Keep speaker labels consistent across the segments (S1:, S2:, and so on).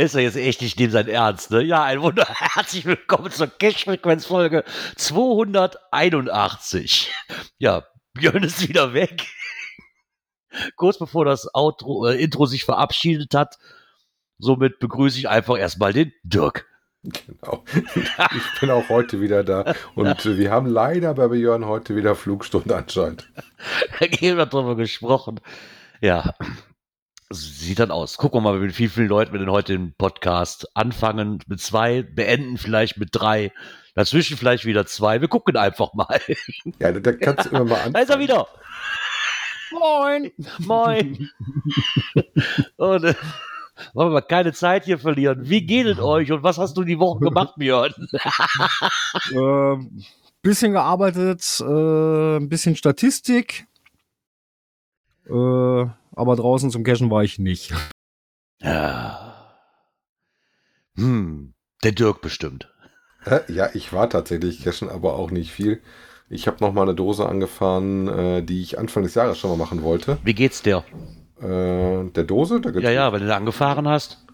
S1: Er ist ja jetzt echt nicht neben sein Ernst, ne? Ja, ein Wunder. Herzlich willkommen zur Cash-Frequenz-Folge 281. Ja, Björn ist wieder weg. Kurz bevor das Outro, äh, Intro sich verabschiedet hat. Somit begrüße ich einfach erstmal den Dirk.
S2: Genau. Ich bin auch heute wieder da. Und wir haben leider bei Björn heute wieder Flugstunde anscheinend.
S1: Da haben wir drüber gesprochen. Ja, sieht dann aus. Gucken wir mal, mit wie vielen Leuten wir denn heute den Podcast anfangen. Mit zwei, beenden vielleicht mit drei. Dazwischen vielleicht wieder zwei. Wir gucken einfach mal.
S2: Ja, da kannst du immer mal anfangen.
S1: Da ist er wieder. Moin. Moin. Und, äh, wollen wir mal keine Zeit hier verlieren. Wie geht es euch und was hast du die Woche gemacht, Björn?
S3: Ähm, bisschen gearbeitet, äh, ein bisschen Statistik. Äh, aber draußen zum Cashen war ich nicht.
S1: Ja. Hm, der Dirk bestimmt.
S2: Ja, ich war tatsächlich cashen, aber auch nicht viel. Ich habe noch mal eine Dose angefahren, äh, die ich Anfang des Jahres schon mal machen wollte.
S1: Wie geht's dir?
S2: Äh, der Dose? Der
S1: Ja, ja, wenn du da angefahren hast.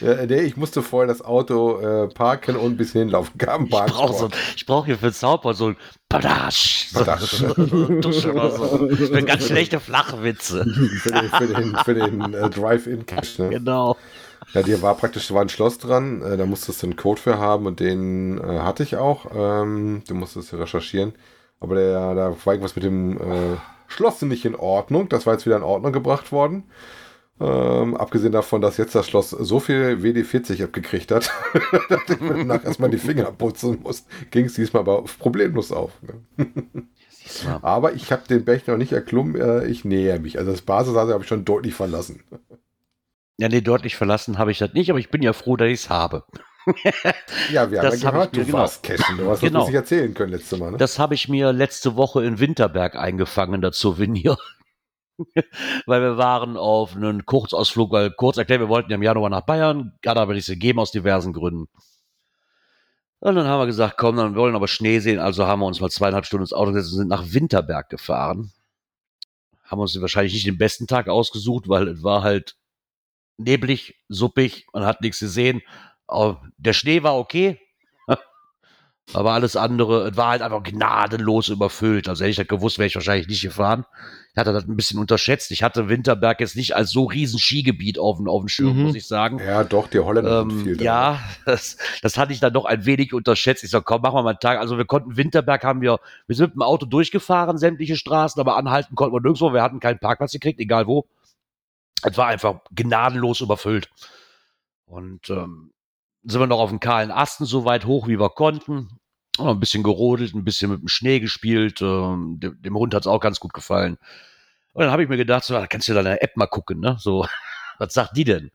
S2: Nee, ich musste vorher das Auto äh, parken und ein bisschen hinlaufen. Kam
S1: Ich brauche so, brauch hier für den Soundboard so ein Padasch. So, so. Ich bin ganz schlechte Flachwitze.
S2: für den, für den, für den äh, Drive-In-Cache. Ne?
S1: Genau.
S2: Ja, dir war praktisch, war ein Schloss dran, äh, da musstest du einen Code für haben und den äh, hatte ich auch. Ähm, du musstest recherchieren. Aber der, da war irgendwas mit dem äh, Schloss nicht in Ordnung. Das war jetzt wieder in Ordnung gebracht worden. Ähm, abgesehen davon, dass jetzt das Schloss so viel WD-40 abgekriegt hat, dass ich mir danach erstmal die Finger putzen muss, ging es diesmal aber problemlos auf. Ne? Aber ich habe den Berg noch nicht erklommen, äh, ich näher mich. Also das Basisase habe ich schon deutlich verlassen.
S1: Ja, nee, deutlich verlassen habe ich das nicht, aber ich bin ja froh, dass ich es habe.
S2: Ja, wir haben
S1: Das
S2: ja
S1: hab
S2: gehört,
S1: mir-
S2: du
S1: genau.
S2: warst cashen. Du hast
S1: Genau.
S2: das nicht erzählen können letztes Mal. Ne?
S1: Das habe ich mir letzte Woche in Winterberg eingefangen, das Souvenir. weil wir waren auf einen Kurzausflug, weil kurz erklärt, wir wollten ja im Januar nach Bayern, hat aber nichts gegeben aus diversen Gründen. Und dann haben wir gesagt, komm, dann wollen wir aber Schnee sehen, also haben wir uns mal zweieinhalb Stunden ins Auto gesetzt und sind nach Winterberg gefahren. Haben uns wahrscheinlich nicht den besten Tag ausgesucht, weil es war halt neblig, suppig, man hat nichts gesehen. Der Schnee war okay, aber alles andere, es war halt einfach gnadenlos überfüllt. Also hätte ich das gewusst, wäre ich wahrscheinlich nicht gefahren. Ich hatte das ein bisschen unterschätzt. Ich hatte Winterberg jetzt nicht als so riesen Skigebiet auf dem, auf dem Schirm,
S3: Mhm.
S1: muss ich sagen.
S2: Ja, doch, die Holländer sind
S1: Ähm,
S2: viel da.
S1: ja, das, das hatte ich dann doch ein wenig unterschätzt. Ich sag, komm, machen wir mal einen Tag. Also wir konnten Winterberg haben wir, wir sind mit dem Auto durchgefahren, sämtliche Straßen, aber anhalten konnten wir nirgendwo. Wir hatten keinen Parkplatz gekriegt, egal wo. Es war einfach gnadenlos überfüllt. Und ähm, sind wir noch auf dem kahlen Asten so weit hoch, wie wir konnten. Ein bisschen gerodelt, ein bisschen mit dem Schnee gespielt. Ähm, dem, Hund hat es auch ganz gut gefallen. Und dann habe ich mir gedacht, so, da kannst du deine App mal gucken, ne? So, was sagt die denn?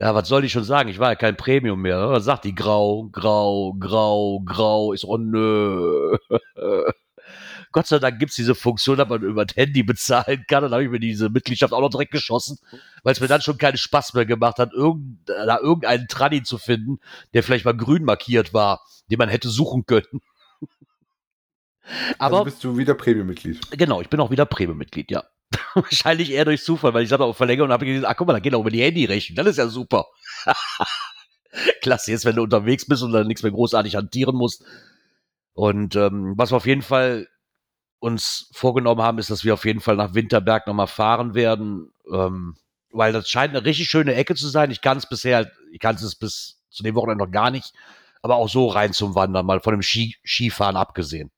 S1: Ja, was soll ich schon sagen? Ich war ja kein Premium mehr. ne? Was sagt die? Grau, grau, grau, grau. Ist, oh nö. Gott sei Dank gibt's diese Funktion, dass man über das Handy bezahlen kann. Dann habe ich mir diese Mitgliedschaft auch noch direkt geschossen, weil es mir dann schon keinen Spaß mehr gemacht hat, irgend, da irgendeinen Tranny zu finden, der vielleicht mal grün markiert war, den man hätte suchen können. Aber
S2: also bist du wieder Premium-Mitglied.
S1: Genau, ich bin auch wieder Premium-Mitglied, ja. Wahrscheinlich eher durch Zufall, weil ich hatte auch verlängert und habe gesehen, ach guck mal, da geht auch über die Handyrechnung. Das ist ja super. Klasse, jetzt wenn du unterwegs bist und dann nichts mehr großartig hantieren musst. Und ähm, was wir auf jeden Fall uns vorgenommen haben, ist, dass wir auf jeden Fall nach Winterberg nochmal fahren werden. Ähm, weil das scheint eine richtig schöne Ecke zu sein. Ich kann es bisher, ich kann es bis zu dem Wochenende noch gar nicht, aber auch so rein zum Wandern, mal von dem Ski, Skifahren abgesehen.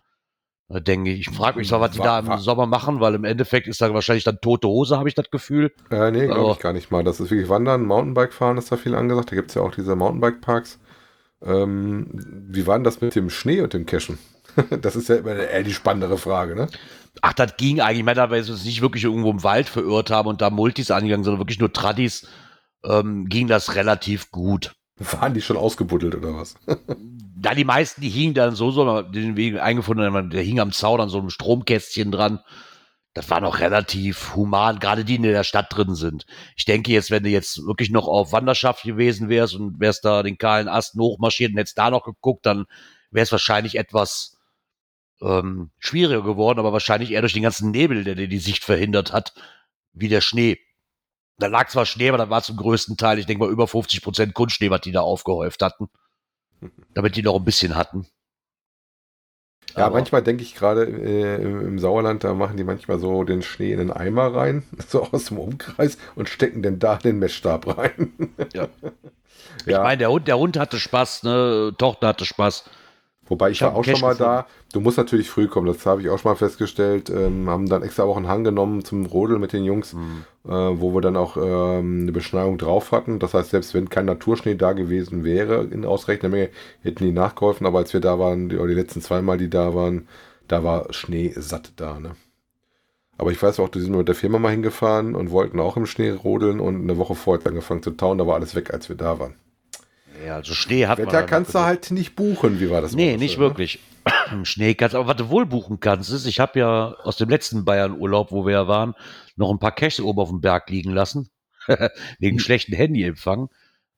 S1: Da denke ich, ich frage mich zwar, was die da im Sommer machen, weil im Endeffekt ist da wahrscheinlich dann tote Hose, habe ich das Gefühl.
S2: Äh, nee, glaube ich gar nicht mal. Das ist wirklich Wandern, Mountainbike fahren ist da viel angesagt. Da gibt es ja auch diese Mountainbike-Parks. Ähm, wie war denn das mit dem Schnee und dem Cashen? das ist ja immer eher die spannendere Frage, ne?
S1: Ach, das ging eigentlich, ich meine, da wir uns nicht wirklich irgendwo im Wald verirrt haben und da Multis angegangen, sondern wirklich nur Tradis, ähm, ging das relativ gut.
S2: Waren die schon ausgebuddelt oder was?
S1: Ja, die meisten, die hingen dann so, so den Weg eingefunden, der hing am Zaun an so einem Stromkästchen dran. Das war noch relativ human, gerade die, die in der Stadt drin sind. Ich denke jetzt, wenn du jetzt wirklich noch auf Wanderschaft gewesen wärst und wärst da den kahlen Asten hochmarschiert und hättest da noch geguckt, dann wäre es wahrscheinlich etwas ähm, schwieriger geworden, aber wahrscheinlich eher durch den ganzen Nebel, der dir die Sicht verhindert hat, wie der Schnee. Da lag zwar Schnee, aber da war zum größten Teil, ich denke mal, über 50 Prozent Kunstschnee, was die da aufgehäuft hatten damit die noch ein bisschen hatten.
S2: Ja,
S1: Aber-
S2: manchmal denke ich gerade äh, im, im Sauerland, da machen die manchmal so den Schnee in den Eimer rein, so aus dem Umkreis und stecken dann da den Messstab rein.
S1: Ja.
S2: ja.
S1: Ich meine, der Hund, der Hund hatte Spaß, ne? Tochter hatte Spaß.
S2: Wobei ich,
S1: Ich
S2: war auch schon mal
S1: Cache
S2: da. Du musst natürlich früh kommen, das habe ich auch schon mal festgestellt. Ähm, haben dann extra auch einen Hang genommen zum Rodeln mit den Jungs, äh, wo wir dann auch ähm, eine Beschneiung drauf hatten. Das heißt, selbst wenn kein Naturschnee da gewesen wäre in ausreichender Menge, hätten die nachgeholfen. Aber als wir da waren, die, oder die letzten zweimal, die da waren, da war Schnee satt da. Ne? Aber ich weiß auch, wir sind mit der Firma mal hingefahren und wollten auch im Schnee rodeln und eine Woche vorher angefangen zu tauen. Da war alles weg, als wir da waren.
S1: Ja, also Schnee hat man.
S2: Wetter kannst du halt nicht buchen. Wie war das?
S1: Nee, nicht
S2: so, ne?
S1: wirklich. Schnee kannst aber was du wohl buchen kannst, ist, ich habe ja aus dem letzten Bayern-Urlaub, wo wir ja waren, noch ein paar Caches oben auf dem Berg liegen lassen. Wegen schlechten Handyempfang.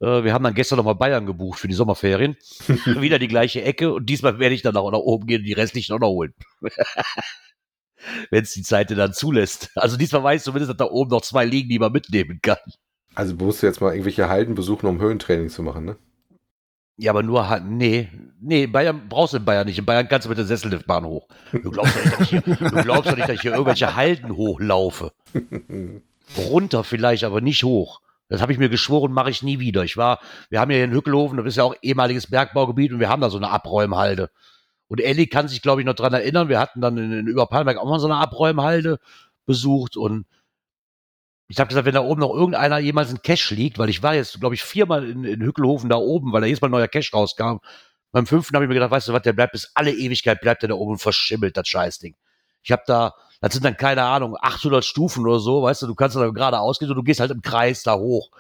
S1: Äh, Wir haben dann gestern nochmal Bayern gebucht für die Sommerferien. Wieder die gleiche Ecke und diesmal werde ich dann auch nach oben gehen und die restlichen auch noch holen. Wenn es die Zeit dann zulässt. Also diesmal weiß ich zumindest, dass da oben noch zwei liegen, die man mitnehmen kann.
S2: Also musst du jetzt mal irgendwelche Halden besuchen, um Höhentraining zu machen, ne?
S1: Ja, aber nur, halt- nee, nee, Bayern brauchst du in Bayern nicht. In Bayern kannst du mit der Sesselliftbahn hoch. Du glaubst doch nicht, dass ich hier, du glaubst doch nicht, dass ich hier irgendwelche Halden hochlaufe. Runter vielleicht, aber nicht hoch. Das habe ich mir geschworen, mache ich nie wieder. Ich war, wir haben ja hier in Hückelhofen, das ist ja auch ehemaliges Bergbaugebiet und wir haben da so eine Abräumhalde. Und Elli kann sich, glaube ich, noch dran erinnern. Wir hatten dann in, in Überpalmberg auch mal so eine Abräumhalde besucht und ich habe gesagt, wenn da oben noch irgendeiner jemals ein Cache liegt, weil ich war jetzt, glaube ich, viermal in, in Hückelhofen da oben, weil da jedes Mal ein neuer Cache rauskam. Beim fünften habe ich mir gedacht, weißt du was, der bleibt bis alle Ewigkeit, bleibt der da oben und verschimmelt, das Scheißding. Ich habe da, das sind dann keine Ahnung, 800 Stufen oder so, weißt du, du kannst da gerade ausgehen und du gehst halt im Kreis da hoch.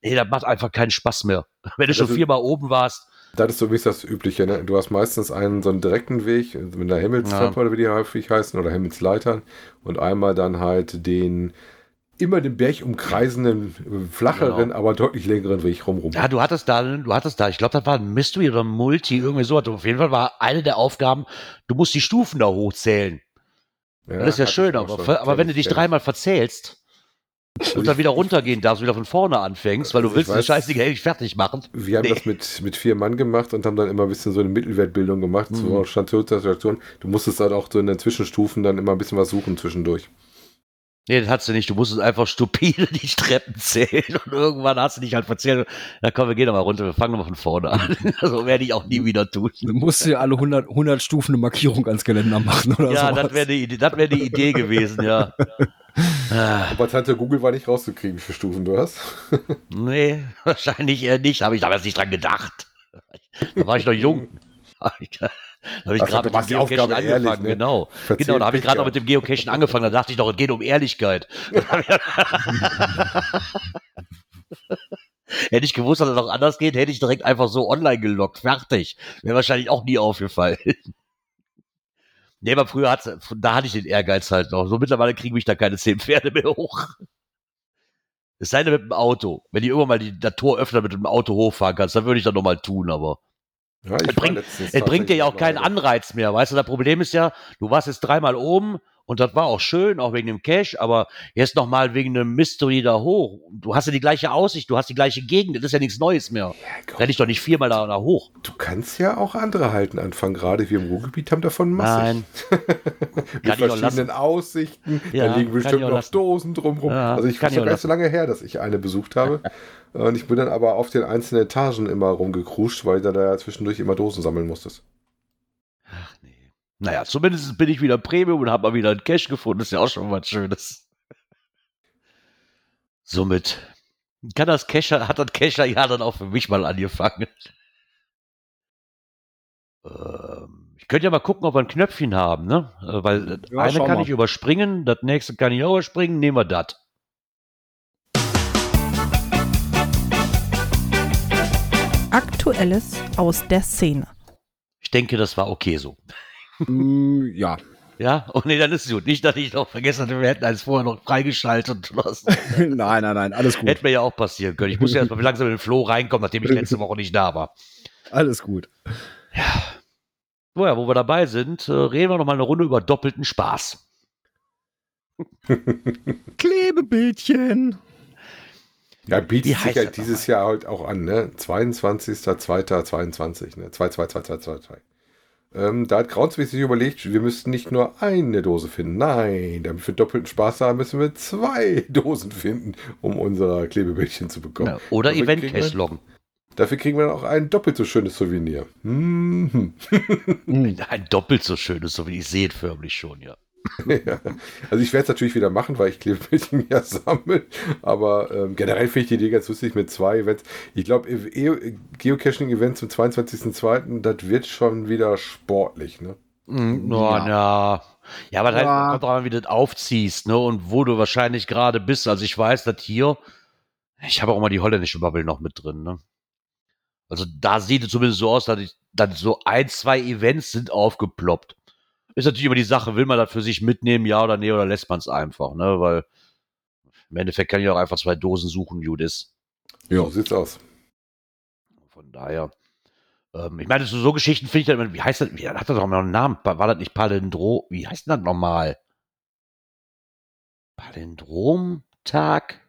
S1: Nee, das macht einfach keinen Spaß mehr. Wenn du schon viermal oben warst,
S2: Das ist so wie es das Übliche, ne? Du hast meistens einen so einen direkten Weg mit einer Himmelstreppe
S1: Ja.
S2: oder wie die häufig heißen oder Himmelsleitern und einmal dann halt den immer den Berg umkreisenden, flacheren,
S1: Genau.
S2: aber deutlich längeren Weg rumrum.
S1: Ja, du hattest da, du hattest da, ich glaube, das war ein Mystery oder ein Multi, irgendwie so. Auf jeden Fall war eine der Aufgaben, du musst die Stufen da hochzählen.
S2: Ja,
S1: das ist ja schön, aber,
S2: schon.
S1: aber wenn du dich dreimal verzählst und dann wieder runtergehen darfst, wieder von vorne anfängst, weil du
S2: Also
S1: willst
S2: weiß-
S1: Scheißding endlich fertig machen.
S2: Wir haben
S1: Nee.
S2: das mit, mit vier Mann gemacht und haben dann immer ein bisschen so eine Mittelwertbildung gemacht,
S1: Mhm.
S2: so Station Station. Du musstest halt auch so in den Zwischenstufen dann immer ein bisschen was suchen zwischendurch.
S1: Nee, das hast du nicht. Du musstest einfach stupide die Treppen zählen und irgendwann hast du dich halt verzählt. Na komm, wir gehen doch mal runter, wir fangen nochmal von vorne an. So werde ich auch nie wieder tun.
S3: Du musst dir alle 100, 100 Stufen eine Markierung ans Geländer machen oder
S1: Ja,
S3: sowas.
S1: das wäre die das wäre die Idee gewesen, ja. Ah,
S2: Aber Tante Google war nicht rauszukriegen, wie viele Stufen du hast.
S1: nee, wahrscheinlich eher nicht. Habe ich damals nicht dran gedacht. Da war ich noch jung. Ich- habe ich gerade mit dem Geocachen
S2: ehrlich,
S1: angefangen,
S2: ne?
S1: genau.
S2: Verzählt
S1: Genau, da habe ich gerade noch mit dem Geocachen angefangen, da dachte ich doch, es geht um Ehrlichkeit. hätte ich gewusst, dass es noch anders geht, hätte ich direkt einfach so online gelockt. Fertig. Wäre wahrscheinlich auch nie aufgefallen. Nee, aber früher hat da hatte ich den Ehrgeiz halt noch. So mittlerweile kriegen mich da keine zehn Pferde mehr hoch. Es sei denn mit dem Auto. Wenn die irgendwann mal die, das Tor öffnen mit dem Auto hochfahren kannst, dann würde ich das nochmal tun, aber.
S2: Ja,
S1: Es bringt- Es bringt dir ja auch keinen Anreiz mehr, weißt du? Das Problem ist ja, du warst jetzt dreimal oben und das war auch schön, auch wegen dem Cash, aber jetzt nochmal wegen einem Mystery da hoch. Du hast ja die gleiche Aussicht, du hast die gleiche Gegend, das ist ja nichts Neues mehr.
S2: Ja, komm,
S1: Renn ich doch nicht viermal da, da hoch.
S2: Du kannst ja auch andere Halten anfangen, gerade wir im Ruhrgebiet haben davon massig.
S1: Nein.
S2: Mit
S1: Kann
S2: verschiedenen. Aussichten,
S1: Ja,
S2: da liegen bestimmt noch
S1: lassen.
S2: Dosen drumrum.
S1: Ja,
S2: also ich
S1: kann auch
S2: gar nicht so lange her, dass ich eine besucht habe. Und ich bin dann aber auf den einzelnen Etagen immer rumgekruscht, weil du da zwischendurch immer Dosen sammeln musstest.
S1: Naja, zumindest bin ich wieder Premium und habe mal wieder einen Cash gefunden. Das ist ja auch schon was Schönes. Somit kann das Cacher, hat das Cacher ja dann auch für mich mal angefangen. Ähm, Ich könnte ja mal gucken, ob wir ein Knöpfchen haben, ne? Äh, Weil
S3: Ja,
S1: eine kann
S3: mal.
S1: ich überspringen, das nächste kann ich auch überspringen, nehmen wir das.
S4: Aktuelles aus der Szene.
S1: Ich denke, das war okay so.
S3: Mm, ja.
S1: Ja? Oh nee, dann ist es gut. Nicht, dass ich noch vergessen hatte, wir hätten eins vorher noch freigeschaltet. Das
S3: nein, nein, nein, alles gut.
S1: hätte mir ja auch passieren können. Ich musste erst mal langsam in den Flow reinkommen, nachdem ich letzte Woche nicht da war.
S3: Alles gut.
S1: So, ja, wo wir dabei sind, äh, reden wir noch mal eine Runde über doppelten Spaß.
S3: Klebebildchen.
S2: Ja, bietet sich halt
S1: das
S2: dieses Jahr halt auch an, ne? 22.02.22, ne? 22222. Ähm, da hat Kraunsweg sich überlegt, wir müssten nicht nur eine Dose finden. Nein, damit wir doppelten Spaß haben, müssen wir zwei Dosen finden, um unser Klebebildchen zu bekommen.
S1: Ja, oder
S2: Dafür
S1: Event Cash loggen.
S2: Dafür kriegen wir dann auch ein doppelt so schönes Souvenir.
S3: Mm.
S1: Ein doppelt so schönes, so wie ich sehe förmlich schon, ja.
S2: Ja. Also ich werde es natürlich wieder machen, weil ich Klebebildchen ja sammle. Aber ähm, generell finde ich die Idee ganz lustig mit zwei Events. Ich glaube, e Geocaching-Event zum 22.02., das wird schon wieder sportlich. Ne?
S1: Mm,
S3: Ja.
S1: ja. ja. Ja, aber halt,
S3: Ja.
S1: kommt drauf wie du das aufziehst, ne? Und wo du wahrscheinlich gerade bist. Also ich weiß, dass hier, ich habe auch mal die holländische Bubble noch mit drin, ne? Also da sieht es zumindest so aus, dass, ich, dass so ein, zwei Events sind aufgeploppt. Ist natürlich immer die Sache, will man das für sich mitnehmen, ja oder nee, oder lässt man es einfach, ne? Weil im Endeffekt kann ich auch einfach zwei Dosen suchen, gut ist.
S2: So sieht's aus.
S1: Von daher. Ähm, ich meine, so, so Geschichten finde ich dann immer, wie heißt das, wie hat das doch mal einen Namen? War das nicht Palindro? Wie heißt denn das nochmal? Palindromtag?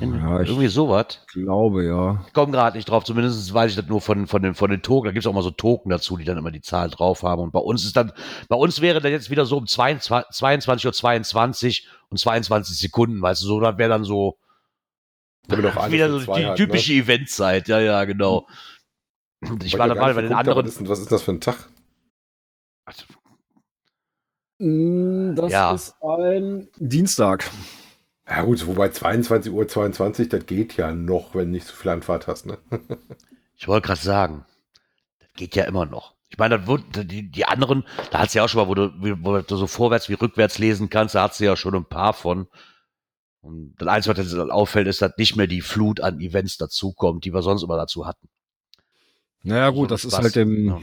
S3: Ja, ich
S1: Irgendwie sowas.
S3: glaube, ja.
S1: Ich komme gerade nicht drauf, zumindest weiß ich das nur von, von, den, von den Token. Da gibt es auch mal so Token dazu, die dann immer die Zahl drauf haben. Und bei uns ist dann, bei uns wäre das jetzt wieder so um 22 22 Uhr 22 und 22 Sekunden, weißt du, so, das wäre dann so
S2: alles
S1: wieder so die
S2: hat,
S1: typische Eventzeit, ja, ja, genau. Und Ich
S2: Weil
S1: war dabei bei den anderen.
S2: Was ist, was ist das für ein Tag?
S3: Mm, Das
S1: Ja.
S3: ist ein Dienstag.
S2: Ja gut, wobei 22 Uhr 22, das geht ja noch, wenn nicht so viel Anfahrt hast. Ne?
S1: Ich wollte gerade sagen, das geht ja immer noch. Ich meine, die, die anderen, da hat ja auch schon mal, wo du, wo du so vorwärts wie rückwärts lesen kannst, da hat sie ja schon ein paar von. Und das Einzige, was dann auffällt, ist, dass nicht mehr die Flut an Events dazukommt, die wir sonst immer dazu hatten.
S3: Naja, gut, das ist
S1: Spaß.
S3: halt dem,
S1: Ja.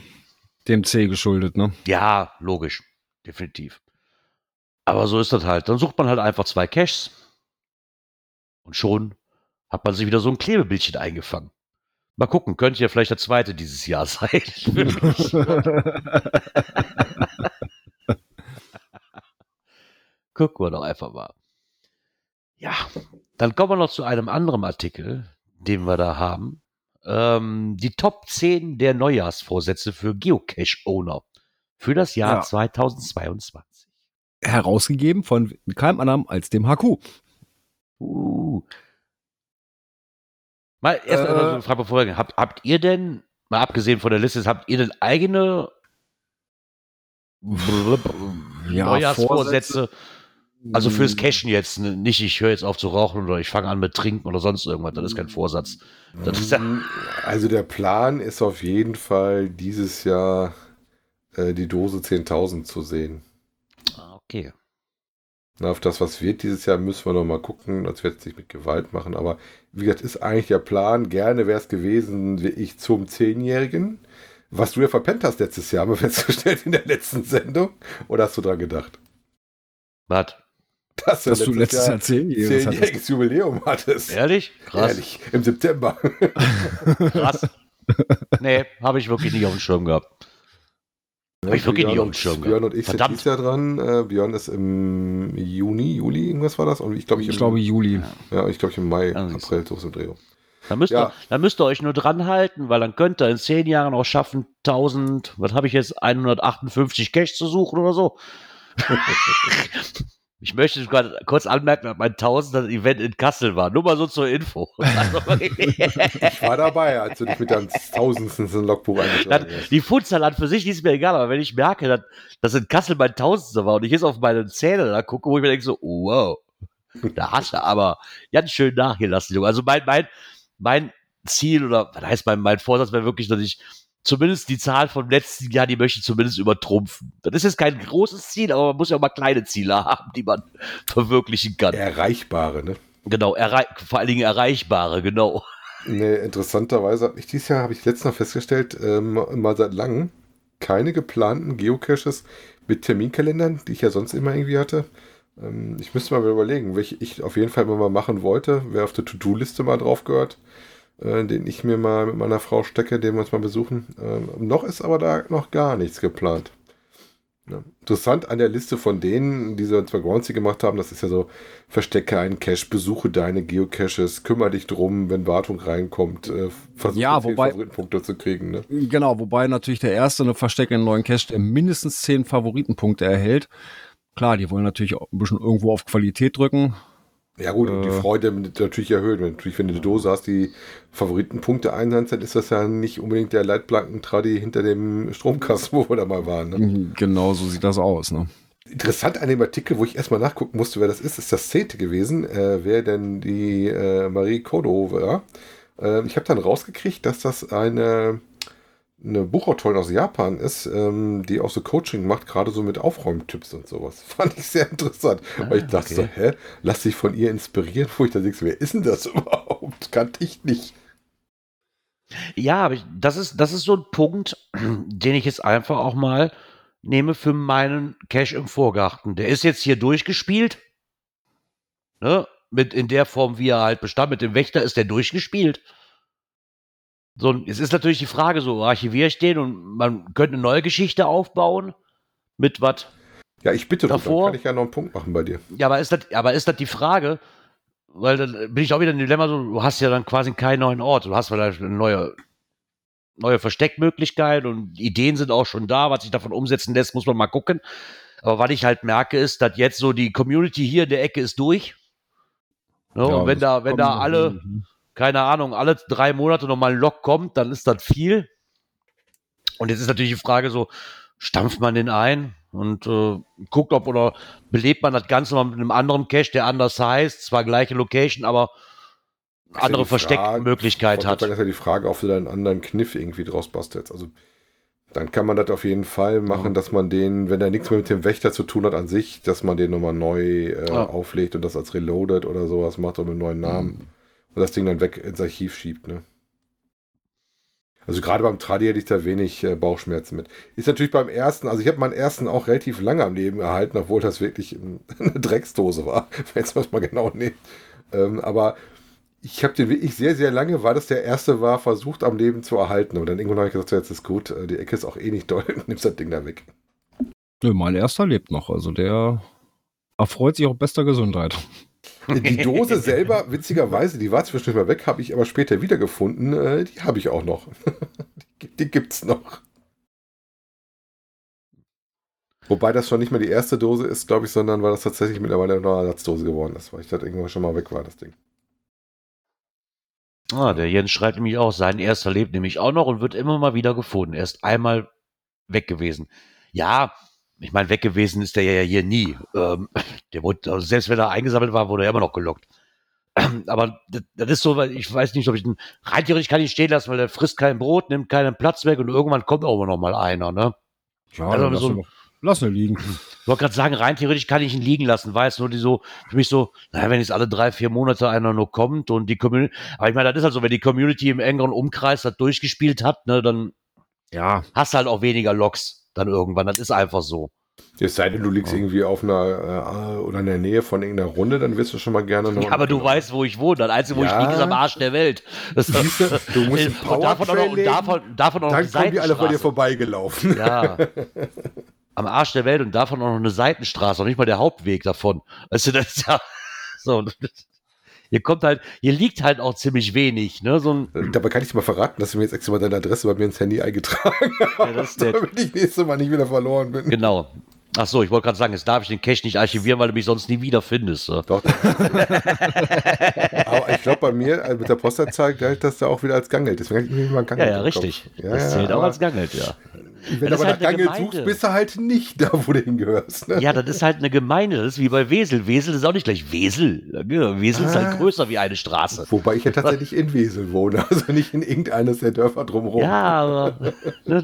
S3: dem C geschuldet, ne?
S1: Ja, logisch. Definitiv. Aber so ist das halt. Dann sucht man halt einfach zwei Caches. Und schon hat man sich wieder so ein Klebebildchen eingefangen. Mal gucken, könnte ja vielleicht der zweite dieses Jahr sein. Gucken wir doch einfach mal. Ja, dann kommen wir noch zu einem anderen Artikel, den wir da haben. Ähm, die Top 10 der Neujahrsvorsätze für Geocache-Owner für das Jahr
S3: Ja.
S1: 2022.
S3: Herausgegeben von keinem anderen als dem HQ.
S1: Uh. Mal erst
S3: Äh.
S1: eine Frage bevor wir- habt, habt ihr denn, mal abgesehen von der Liste, habt ihr denn eigene
S3: Ja,
S1: Neujahrsvorsätze? Also fürs
S3: Mm,
S1: Cashen jetzt, ne? nicht ich höre jetzt auf zu rauchen oder ich fange an mit Trinken oder sonst irgendwas, das ist kein Vorsatz. Ist ja,
S2: Also der Plan ist auf jeden Fall dieses Jahr äh, die Dose 10.000 zu sehen.
S1: Ah, okay.
S2: Na, auf das, was wird dieses Jahr, müssen wir noch mal gucken. Das wird sich mit Gewalt machen. Aber wie gesagt, ist eigentlich der Plan. Gerne wäre es gewesen, wie ich zum Zehnjährigen. Was du ja verpennt hast letztes Jahr, haben wir festgestellt in der letzten Sendung. Oder hast du dran gedacht?
S1: Was?
S2: Dass,
S3: Dass du letztes Jahr zehnjähriges
S2: Jubiläum hattest.
S1: Ehrlich? Krass.
S2: Ehrlich, im September.
S1: Krass. nee, habe ich wirklich nicht auf dem Schirm gehabt. Hab ich wirklich nicht auf dem Schirm
S2: Björn und ich sind
S1: Verdammt.
S2: dieses Jahr dran. Äh, Björn ist im Juni, Juli, irgendwas war das. Und ich glaube, ich,
S3: Ich
S2: im-
S3: glaube Juli.
S2: ja, ich glaube, ich im Mai,
S1: Ja, du.
S2: April, so ist im Drehung.
S1: Da müsst,
S2: Ja.
S1: ihr, da müsst ihr euch nur dran halten, weil dann könnt ihr in zehn Jahren auch schaffen, 1000, was habe ich jetzt, 158 Cash zu suchen oder so. ich möchte gerade kurz anmerken, dass mein 1000er Event in Kassel war. Nur mal so zur Info.
S2: Ich war dabei, als du dich mit deinem tausendsten Logbuch eingetragen hast.
S1: die Fundzahl an für sich die ist mir egal, aber wenn ich merke, dass, dass in Kassel mein Tausendster war und ich jetzt auf meine Zähne da gucke, wo ich mir denke so, wow, da hast du aber ganz schön nachgelassen, Junge. Also mein, mein, mein Ziel oder was heißt mein, mein Vorsatz wäre wirklich, dass ich zumindest die Zahl vom letzten Jahr, die möchte ich zumindest übertrumpfen. Das ist jetzt kein großes Ziel, aber man muss ja auch mal kleine Ziele haben, die man verwirklichen kann.
S2: Erreichbare, ne?
S1: Genau, errei vor allen Dingen erreichbare, genau.
S2: Nee, interessanterweise habe ich dieses Jahr, habe ich letztens noch festgestellt, ähm, mal seit langem keine geplanten Geocaches mit Terminkalendern, die ich ja sonst immer irgendwie hatte. Ähm, ich müsste mal überlegen, welche ich auf jeden Fall immer mal machen wollte, wer auf der To-Do-Liste mal drauf gehört, äh, den ich mir mal mit meiner Frau stecke, den wir uns mal besuchen. Ähm, noch ist aber da noch gar nichts geplant. Ja. Interessant an der Liste von denen, die sie zwei Groundsy gemacht haben, das ist ja so, verstecke einen Cache, besuche deine Geocaches, kümmere dich drum, wenn Wartung reinkommt, äh, versuche
S3: Ja, wobei-
S2: Favoritenpunkte zu kriegen. Ne?
S3: Genau, wobei natürlich der erste eine Verstecke einen neuen Cache, der mindestens zehn Favoritenpunkte erhält. Klar, die wollen natürlich auch ein bisschen irgendwo auf Qualität drücken.
S2: Ja gut, und die
S3: Äh.
S2: Freude natürlich erhöht. Wenn, natürlich, wenn du eine Dose hast, die Favoritenpunkte einsetzt, dann ist das ja nicht unbedingt der Leitplanken-Tradi hinter dem Stromkasten, wo wir da mal waren. Ne?
S3: Genau so sieht das aus. Ne?
S2: Interessant an dem Artikel, wo ich erstmal nachgucken musste, wer das ist, ist das Zehnte gewesen, äh, wer denn die äh, Marie Kodo war. Äh, ich habe dann rausgekriegt, dass das eine, eine Buchautorin aus Japan ist, ähm, die auch so Coaching macht, gerade so mit Aufräumtipps und sowas. Fand ich sehr interessant, weil ich dachte
S1: okay.
S2: so, hä, lass dich von ihr inspirieren, wo ich dann denke, wer ist denn das überhaupt? Kannte ich nicht.
S1: Ja, aber ich, das ist, das ist so ein Punkt, den ich jetzt einfach auch mal nehme für meinen Cache im Vorgarten. Der ist jetzt hier durchgespielt. Ne? Mit in der Form, wie er halt bestand, mit dem Wächter ist der durchgespielt. So, es ist natürlich die Frage, so archiviere ich den und man könnte eine neue Geschichte aufbauen. Mit was?
S2: Ja, ich bitte,
S1: Davor-
S2: dann kann ich ja noch einen Punkt machen bei dir.
S1: Ja, aber ist das, aber ist das die Frage? Weil dann bin ich auch wieder in dem Dilemma, so, du hast ja dann quasi keinen neuen Ort. Du hast vielleicht eine neue, neue Versteckmöglichkeit und Ideen sind auch schon da. Was sich davon umsetzen lässt, muss man mal gucken. Aber was ich halt merke, ist, dass jetzt so die Community hier in der Ecke ist durch. Ne,
S3: Ja,
S1: und wenn da, wenn da alle,
S3: hin.
S1: Keine Ahnung, alle drei Monate nochmal ein Log kommt, dann ist das viel. Und jetzt ist natürlich die Frage so, stampft man den ein und äh, guckt, ob oder belebt man das Ganze mal mit einem anderen Cache, der anders heißt, zwar gleiche Location, aber
S2: ja
S1: andere
S2: Frage-
S1: Versteckmöglichkeit
S2: Ich
S1: hat.
S2: sagen, ist ja die Frage, ob du da einen anderen Kniff irgendwie draus bastelst. Also dann kann man das auf jeden Fall machen, dass man den, wenn er nichts mehr mit dem Wächter zu tun hat an sich, dass man den nochmal neu äh,
S1: Ja.
S2: auflegt und das als Reloaded oder sowas macht oder mit einem neuen Namen und das Ding dann weg ins Archiv schiebt. Ne? Also gerade beim Tradi hätte ich da wenig äh, Bauchschmerzen mit. Ist natürlich beim ersten, also ich habe meinen ersten auch relativ lange am Leben erhalten, obwohl das wirklich ähm, eine Drecksdose war, wenn es mal genau nimmt. Ähm, aber ich habe den wirklich sehr, sehr lange, weil das der erste war, versucht am Leben zu erhalten. Aber dann irgendwann habe ich gesagt, so, jetzt ist gut, äh, die Ecke ist auch eh nicht doll, nimmst das Ding da weg.
S3: Nö, mein erster lebt noch. Also der erfreut sich auch bester Gesundheit.
S2: Die Dose selber, witzigerweise, die war zwischendurch mal weg, habe ich aber später wiedergefunden. Äh, die habe ich auch noch. die, die gibt's noch. Wobei das schon nicht mehr die erste Dose ist, glaube ich, sondern weil das tatsächlich mittlerweile eine Ersatzdose geworden ist, weil ich das irgendwann schon mal weg war, das Ding.
S1: Ah, der Jens schreibt nämlich auch, sein erster lebt nämlich auch noch und wird immer mal wieder gefunden. Er ist einmal weg gewesen. Ja, ich meine, weg gewesen ist der ja hier nie. Ähm, der wurde, also selbst wenn er eingesammelt war, wurde er immer noch gelockt. Aber das, das ist so, weil ich weiß nicht, ob ich den, rein theoretisch kann ich ihn stehen lassen, weil der frisst kein Brot, nimmt keinen Platz weg und irgendwann kommt auch immer noch mal einer, ne?
S3: Ja,
S1: Also
S3: lass,
S1: so-
S3: ihn lass ihn liegen.
S1: Ich wollte gerade sagen, rein theoretisch kann ich ihn liegen lassen, weil es nur die so, für mich so, naja, wenn jetzt alle drei, vier Monate einer nur kommt und die Community, aber ich meine, das ist halt so, wenn die Community im engeren Umkreis das durchgespielt hat, ne, dann
S3: Ja,
S1: hast du halt auch weniger Loks dann irgendwann, das ist einfach so.
S2: Es sei denn, du liegst irgendwie auf einer äh, oder in der Nähe von irgendeiner Runde, dann wirst du schon mal gerne noch.
S1: Ja, aber du weißt, wo ich wohne, das Einzige, wo ich
S2: Ja.
S1: liege, ist am Arsch der Welt. Das,
S2: Siehst du, du musst im
S1: und davon auch noch, und davon, davon auch noch
S2: Dann kommen die alle vor dir vorbeigelaufen.
S1: Ja. Am Arsch der Welt und davon auch noch eine Seitenstraße, noch nicht mal der Hauptweg davon. Weißt du, das ist ja so. Hier kommt halt, hier liegt halt auch ziemlich wenig, ne? So ein,
S2: Dabei kann ich dir mal verraten, dass du mir jetzt extra mal deine Adresse bei mir ins Handy eingetragen
S1: Ja,
S2: hast,
S1: nett.
S2: damit ich nächstes Mal nicht wieder verloren bin.
S1: genau. Ach so, ich wollte gerade sagen, jetzt darf ich den Cache nicht archivieren, weil du mich sonst nie wieder findest. So.
S2: Doch. Aber ich glaube, bei mir also mit der Postleitzahl galt das da auch wieder als Gangeld. Deswegen habe ich mir mal
S1: Ja,
S2: Gangeld
S1: ja,
S2: im
S1: richtig.
S2: Ja,
S1: das
S2: ja,
S1: zählt auch als Gangelt, ja.
S2: Wenn
S1: Das
S2: du
S1: ist
S2: aber
S1: halt
S2: nach Gange
S1: Gemeinde.
S2: suchst, bist du halt nicht da, wo du hingehörst. Ne?
S1: Ja, das ist halt eine Gemeinde. Das ist wie bei Wesel. Wesel ist auch nicht gleich Wesel. Ja, Wesel ist
S2: Ah.
S1: halt größer wie eine Straße.
S2: Wobei ich ja tatsächlich in Wesel wohne, also nicht in irgendeines der Dörfer drumherum.
S1: Ja, aber ne,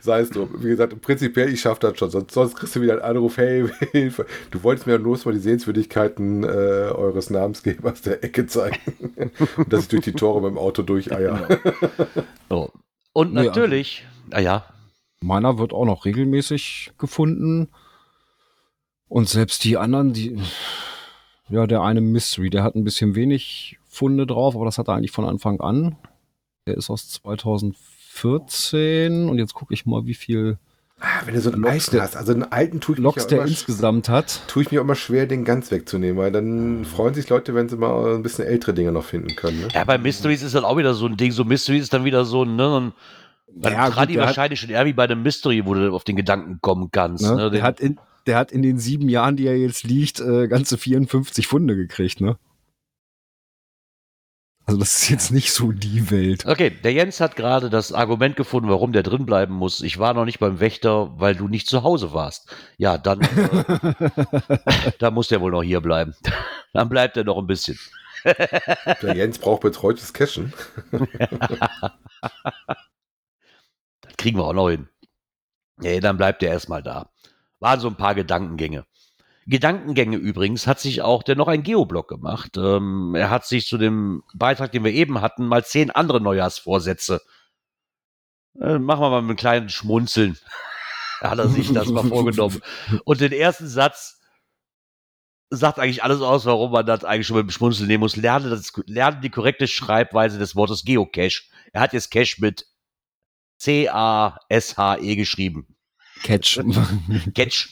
S2: Sei es drum. Wie gesagt, prinzipiell, ich schaffe das schon. Sonst, sonst kriegst du wieder einen Anruf, hey, Hilfe. Du wolltest mir nur mal die Sehenswürdigkeiten äh, eures Namensgebers der Ecke zeigen. Und dass ich durch die Tore mit dem Auto durcheier.
S1: so. Und
S3: Nee,
S1: natürlich, naja,
S3: Meiner wird auch noch regelmäßig gefunden. Und selbst die anderen, die, ja, der eine Mystery, der hat ein bisschen wenig Funde drauf, aber das hat er eigentlich von Anfang an. Der ist aus 2014 und jetzt gucke ich mal, wie viel
S2: Ah, Wenn du so einen
S3: Loks
S2: alten
S3: der-
S2: hast, also einen alten tue ich, mich
S3: Loks
S2: ja
S3: der
S2: immer,
S3: insgesamt hat.
S2: tue ich mir auch immer schwer, den ganz wegzunehmen, weil dann freuen sich Leute, wenn sie mal ein bisschen ältere Dinge noch finden können. Ne?
S1: ja, bei Mysteries ist dann auch wieder so ein Ding. So Mysteries ist dann wieder so ein, ne, ein bei
S3: Ja,
S1: Tradi
S3: gut, der hat-
S1: wahrscheinlich schon eher wie bei einem Mystery, wo du auf den Gedanken kommen kannst.
S3: Ne?
S1: Ne?
S3: Der, hat in, der hat in den sieben Jahren, die er jetzt liegt, äh, ganze 54 Funde gekriegt, ne? Also das ist jetzt nicht so die Welt.
S1: Okay, der Jens hat gerade das Argument gefunden, warum der drin bleiben muss. Ich war noch nicht beim Wächter, weil du nicht zu Hause warst. Ja, dann, äh, da muss der wohl noch hier bleiben. Dann bleibt er noch ein bisschen.
S2: Der Jens braucht betreutes Cashen.
S1: Das kriegen wir auch noch hin. Nee, dann bleibt er erstmal da. Waren so ein paar Gedankengänge. Gedankengänge übrigens hat sich auch der noch ein Geoblog gemacht. Ähm, er hat sich zu dem Beitrag, den wir eben hatten, mal zehn andere Neujahrsvorsätze. Äh, machen wir mal mit einem kleinen Schmunzeln. hat er sich das mal vorgenommen. Und den ersten Satz sagt eigentlich alles aus, warum man das eigentlich schon mit dem Schmunzeln nehmen muss. Lerne, das, lerne die korrekte Schreibweise des Wortes Geocache. Er hat jetzt Cache mit C-A-S-H-E geschrieben.
S3: Catch.
S1: Cache.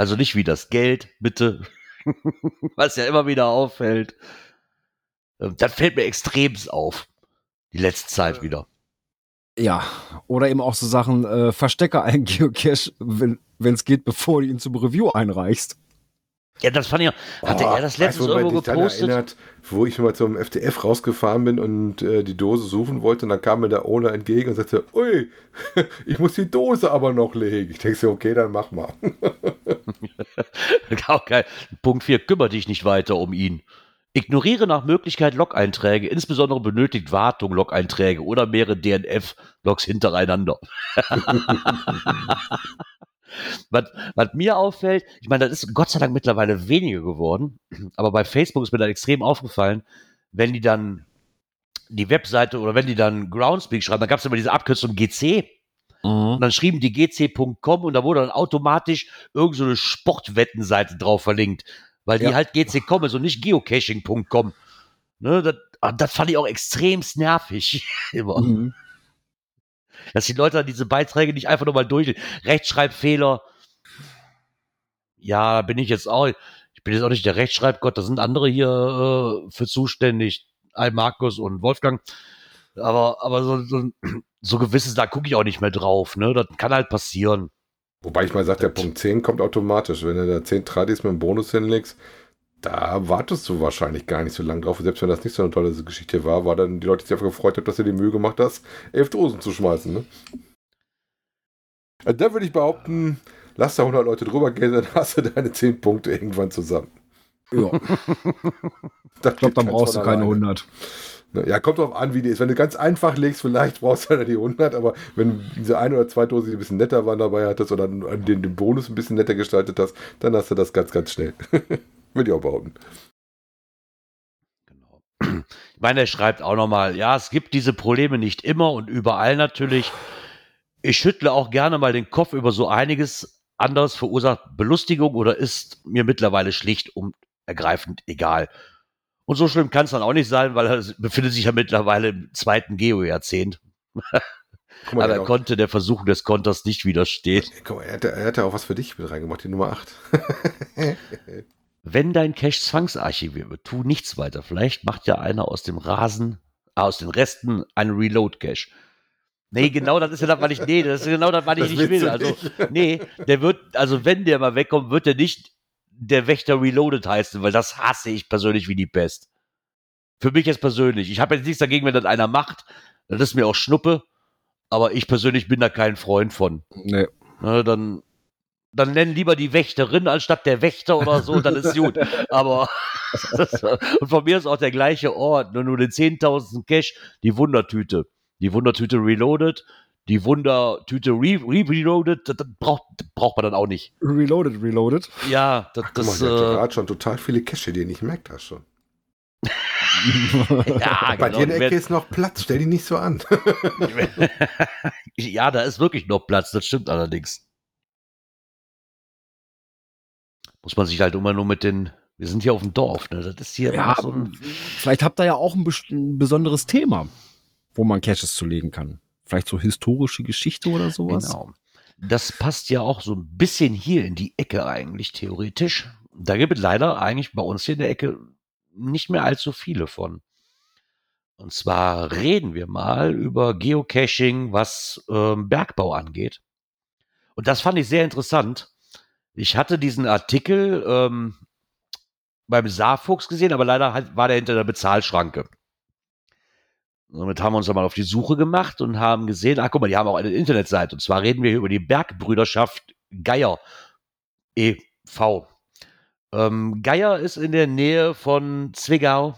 S1: Also nicht wie das Geld, bitte. Was ja immer wieder auffällt. Ähm, Das fällt mir extremst auf. Die letzte Zeit wieder.
S3: Ja, oder eben auch so Sachen, äh, verstecke einen Geocache, wenn es geht, bevor du ihn zum Review einreichst.
S1: Ja, das fand ich. Hatte
S2: Oh,
S1: er das
S2: weißt du, woran
S1: irgendwo gepostet?
S2: Erinnert, wo ich mal zum FTF rausgefahren bin und äh, die Dose suchen wollte, und dann kam mir der Owner entgegen und sagte, ui, ich muss die Dose aber noch legen. Ich denke so, okay, dann mach mal.
S1: Auch geil. Punkt 4. Kümmere dich nicht weiter um ihn. Ignoriere nach Möglichkeit Log-Einträge, insbesondere benötigt Wartung Log-Einträge oder mehrere DNF-Logs hintereinander. was, was mir auffällt, ich meine, das ist Gott sei Dank mittlerweile weniger geworden, aber bei Facebook ist mir dann extrem aufgefallen, wenn die dann die Webseite oder wenn die dann Groundspeak schreiben, dann gab es immer diese Abkürzung GC und dann schrieben die gc.com und da wurde dann automatisch irgend so Sportwettenseite drauf verlinkt, weil die
S3: Ja.
S1: halt gc.com ist und nicht geocaching.com. Ne, das, ah, das fand ich auch extrem nervig. Immer.
S3: Mhm.
S1: Dass die Leute dann diese Beiträge nicht einfach nur mal durch. Rechtschreibfehler. Ja, bin ich jetzt auch. Ich bin jetzt auch nicht der Rechtschreibgott, da sind andere hier äh, für zuständig. Al Markus und Wolfgang. Aber, aber so, so, so gewisses, da gucke ich auch nicht mehr drauf. Ne? Das kann halt passieren.
S2: Wobei ich mal sage, der Punkt 10 kommt automatisch. Wenn du da 10 Tradis mit einem Bonus hinlegst, da wartest du wahrscheinlich gar nicht so lange drauf. Und selbst wenn das nicht so eine tolle Geschichte war, war dann die Leute, die sich einfach gefreut haben, dass du die Mühe gemacht hast, elf Dosen zu schmeißen. Ne? Also da würde ich behaupten, lass da 100 Leute drüber gehen, dann hast du deine 10 Punkte irgendwann zusammen.
S3: Ja, ich glaube, dann brauchst du keine 100.
S2: Ne, Ja, kommt drauf an, wie die ist. Wenn du ganz einfach legst, vielleicht brauchst du dann die 100, aber wenn diese ein oder zwei Dosen die ein bisschen netter waren dabei hattest oder an den, den Bonus ein bisschen netter gestaltet hast, dann hast du das ganz, ganz schnell. Würde ich auch behaupten.
S1: Genau. Ich meine, er schreibt auch nochmal, ja, es gibt diese Probleme nicht immer und überall natürlich. Ich schüttle auch gerne mal den Kopf über so einiges anderes verursacht Belustigung oder ist mir mittlerweile schlicht und ergreifend egal. Und so schlimm kann es dann auch nicht sein, weil er befindet sich ja mittlerweile im zweiten Geo-Jahrzehnt.
S2: Mal,
S1: Aber
S2: er,
S1: konnte der Versuchung des Konters nicht widerstehen.
S2: guck mal, er, hat, er hat ja auch was für dich mit reingemacht, die Nummer 8.
S1: Wenn dein Cache zwangsarchiviert wird, tu nichts weiter. Vielleicht macht ja einer aus dem Rasen, ah, aus den Resten einen Reload-Cache. Nee, genau das ist ja das, was ich, nee, das ist genau das, was ich
S2: Das
S1: nicht will. Also, nee, der wird, also wenn der mal wegkommt, wird der nicht der Wächter Reloaded heißen, weil das hasse ich persönlich wie die Pest. Für mich jetzt persönlich. Ich habe jetzt nichts dagegen, wenn das einer macht. Das ist mir auch Schnuppe. Aber ich persönlich bin da kein Freund von.
S3: Nee.
S1: Ne, dann, dann nennen lieber die Wächterin anstatt der Wächter oder so, dann ist gut. Aber das, und von mir ist auch der gleiche Ort, nur, nur den 10.000 Cash, die Wundertüte. Die Wundertüte Reloaded, die Wundertüte re re Reloaded, das, das braucht, das braucht man dann auch nicht.
S3: Reloaded, reloaded.
S1: Ja, das,
S2: mal,
S1: das
S2: der hat
S1: äh,
S2: gerade schon total viele Cache, die ihr nicht merkt hast schon.
S1: ja,
S2: Bei
S1: genau,
S2: dir in der Ecke ist noch Platz, stell die nicht so an.
S1: ja, da ist wirklich noch Platz, das stimmt allerdings. Muss man sich halt immer nur mit den, wir sind hier auf dem Dorf, ne? Das ist hier
S3: Ja,
S1: so ein,
S3: vielleicht habt ihr ja auch ein, ein besonderes Thema, wo man Caches zulegen kann. Vielleicht so historische Geschichte oder sowas.
S1: Genau. Das passt ja auch so ein bisschen hier in die Ecke eigentlich, theoretisch. Da gibt es leider eigentlich bei uns hier in der Ecke nicht mehr allzu viele von. Und zwar reden wir mal über Geocaching, was ähm, Bergbau angeht. Und das fand ich sehr interessant. Ich hatte diesen Artikel ähm, beim Saarfuchs gesehen, aber leider war der hinter der Bezahlschranke. Somit haben wir uns dann auf die Suche gemacht und haben gesehen, ach guck mal, die haben auch eine Internetseite. Und zwar reden wir hier über die Bergbrüderschaft Geier e.V. Ähm, Geier ist in der Nähe von Zwickau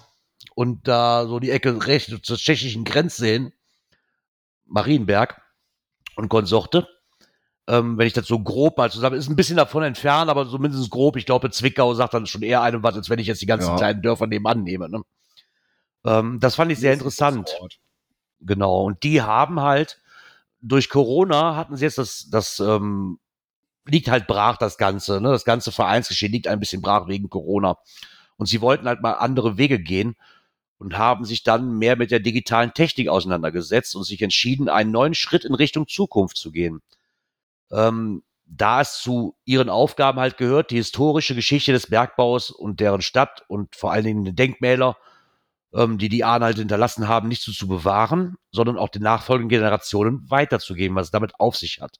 S1: und da so die Ecke recht zur tschechischen Grenze hin, Marienberg und Konsorte. Ähm, wenn ich das so grob mal zusammen, ist ein bisschen davon entfernt, aber zumindest grob. Ich glaube, Zwickau sagt dann schon eher einem was, als wenn ich jetzt die ganzen
S3: Ja.
S1: kleinen Dörfer nebenan nehme. Ne? Ähm, das fand ich sehr interessant. Genau. Und die haben halt durch Corona hatten sie jetzt das, das ähm, liegt halt brach, das Ganze. Ne? Das ganze Vereinsgeschehen liegt ein bisschen brach wegen Corona. Und sie wollten halt mal andere Wege gehen und haben sich dann mehr mit der digitalen Technik auseinandergesetzt und sich entschieden, einen neuen Schritt in Richtung Zukunft zu gehen. Ähm, da es zu ihren Aufgaben halt gehört, die historische Geschichte des Bergbaus und deren Stadt und vor allen Dingen die Denkmäler ähm, die die Ahnen halt hinterlassen haben, nicht so zu bewahren, sondern auch den nachfolgenden Generationen weiterzugeben, was es damit auf sich hat.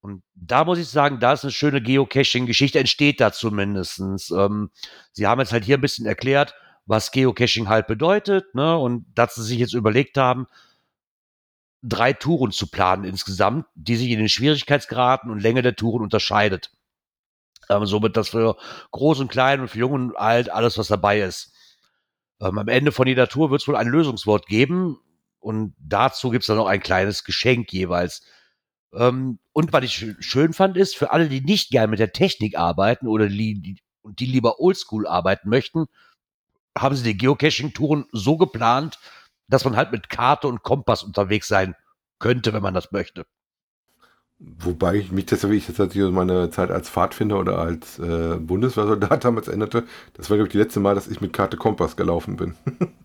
S1: Und da muss ich sagen, da ist eine schöne Geocaching-Geschichte, entsteht da zumindestens. Ähm, sie haben jetzt halt hier ein bisschen erklärt, was Geocaching halt bedeutet, ne? Und dass sie sich jetzt überlegt haben, drei Touren zu planen insgesamt, die sich in den Schwierigkeitsgraden und Länge der Touren unterscheidet. Ähm, somit das für groß und klein und für jung und alt alles, was dabei ist. Ähm, am Ende von jeder Tour wird es wohl ein Lösungswort geben und dazu gibt es dann noch ein kleines Geschenk jeweils. Ähm, und was ich sch- schön fand, ist, für alle, die nicht gern mit der Technik arbeiten oder die, die lieber oldschool arbeiten möchten, haben sie die Geocaching-Touren so geplant, dass man halt mit Karte und Kompass unterwegs sein könnte, wenn man das möchte.
S2: Wobei ich mich das, wie ich das natürlich meine Zeit als Pfadfinder oder als äh, Bundeswehrsoldat damals änderte, das war, glaube ich, die letzte Mal, dass ich mit Karte Kompass gelaufen bin.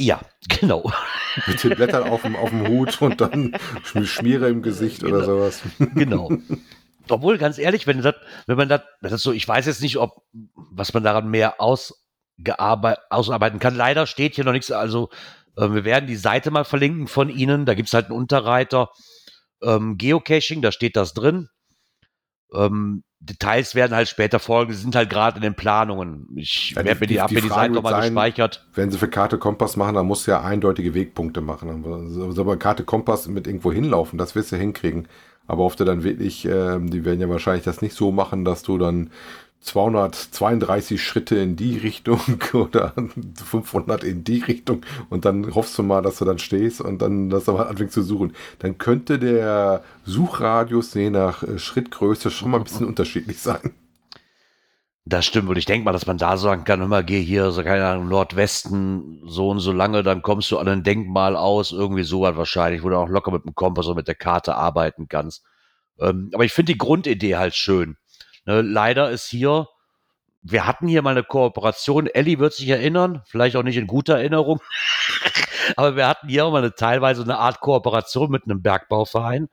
S1: Ja, genau.
S2: mit den Blättern auf dem, auf dem Hut und dann Sch- Schmiere im Gesicht oder
S1: Genau.
S2: sowas.
S1: genau. Obwohl, ganz ehrlich, wenn das, wenn man das, das so, ich weiß jetzt nicht, ob, was man daran mehr ausgearbeit, ausarbeiten kann. Leider steht hier noch nichts, also äh, wir werden die Seite mal verlinken von Ihnen. Da gibt es halt einen Unterreiter ähm, Geocaching, da steht das drin. Ähm, Details werden halt später folgen, die sind halt gerade in den Planungen. Ich
S2: Ja,
S1: werde mir die, hab
S2: die
S1: mir die
S2: Frage
S1: Seite nochmal gespeichert.
S2: Wenn sie für Karte Kompass machen, dann musst du ja eindeutige Wegpunkte machen. So, so bei Karte Kompass mit irgendwo hinlaufen, das wirst du hinkriegen. Aber ob du dann wirklich, ähm, die werden ja wahrscheinlich das nicht so machen, dass du dann 232 Schritte in die Richtung oder 500 in die Richtung und dann hoffst du mal, dass du dann stehst und dann, dass du mal anfängst zu suchen. Dann könnte der Suchradius je nach äh, Schrittgröße schon mal ein bisschen unterschiedlich sein.
S1: Das stimmt. Und ich denke mal, dass man da sagen kann, mal, geh hier, so keine Ahnung, Nordwesten, so und so lange, dann kommst du an ein Denkmal aus, irgendwie so was wahrscheinlich, wo du auch locker mit dem Kompass oder mit der Karte arbeiten kannst. Ähm, aber ich finde die Grundidee halt schön. Ne, leider ist hier, wir hatten hier mal eine Kooperation, Ellie wird sich erinnern, vielleicht auch nicht in guter Erinnerung, aber wir hatten hier auch mal eine, teilweise eine Art Kooperation mit einem Bergbauverein.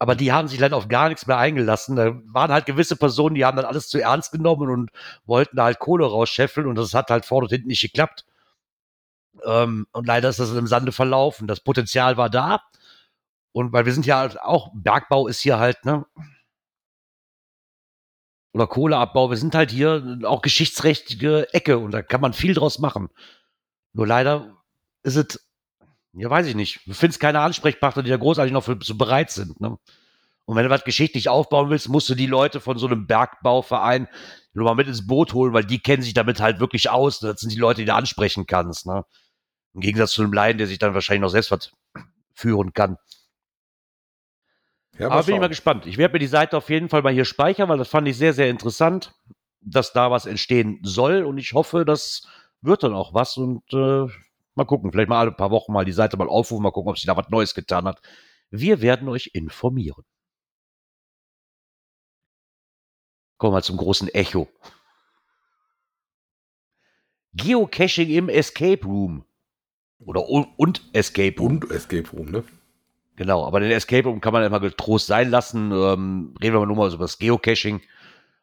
S1: Aber die haben sich leider auf gar nichts mehr eingelassen. Da waren halt gewisse Personen, die haben dann alles zu ernst genommen und wollten halt Kohle rausscheffeln und das hat halt vorne und hinten nicht geklappt. Ähm, und leider ist das im Sande verlaufen. Das Potenzial war da. Und weil wir sind ja halt auch, Bergbau ist hier halt, ne? Oder Kohleabbau, wir sind halt hier auch geschichtsträchtige Ecke und da kann man viel draus machen. Nur leider ist es Ja, weiß ich nicht. Du findest keine Ansprechpartner, die da großartig noch für, so bereit sind. Ne? Und wenn du was geschichtlich aufbauen willst, musst du die Leute von so einem Bergbauverein nur mal mit ins Boot holen, weil die kennen sich damit halt wirklich aus. Das sind die Leute, die du ansprechen kannst. Ne? Im Gegensatz zu einem Laien, der sich dann wahrscheinlich noch selbst was führen kann.
S2: Ja,
S1: Aber bin ich mal gespannt. Ich werde mir die Seite auf jeden Fall mal hier speichern, weil das fand ich sehr, sehr interessant, dass da was entstehen soll. Und ich hoffe, das wird dann auch was. Und äh, mal gucken, vielleicht mal alle paar Wochen mal die Seite mal aufrufen, mal gucken, ob sich da was Neues getan hat. Wir werden euch informieren. Kommen wir zum großen Echo. Geocaching im Escape Room. Oder und, und Escape Room.
S2: Und Escape Room, ne?
S1: Genau, aber den Escape Room kann man immer getrost sein lassen. Ähm, reden wir mal nur mal über das Geocaching.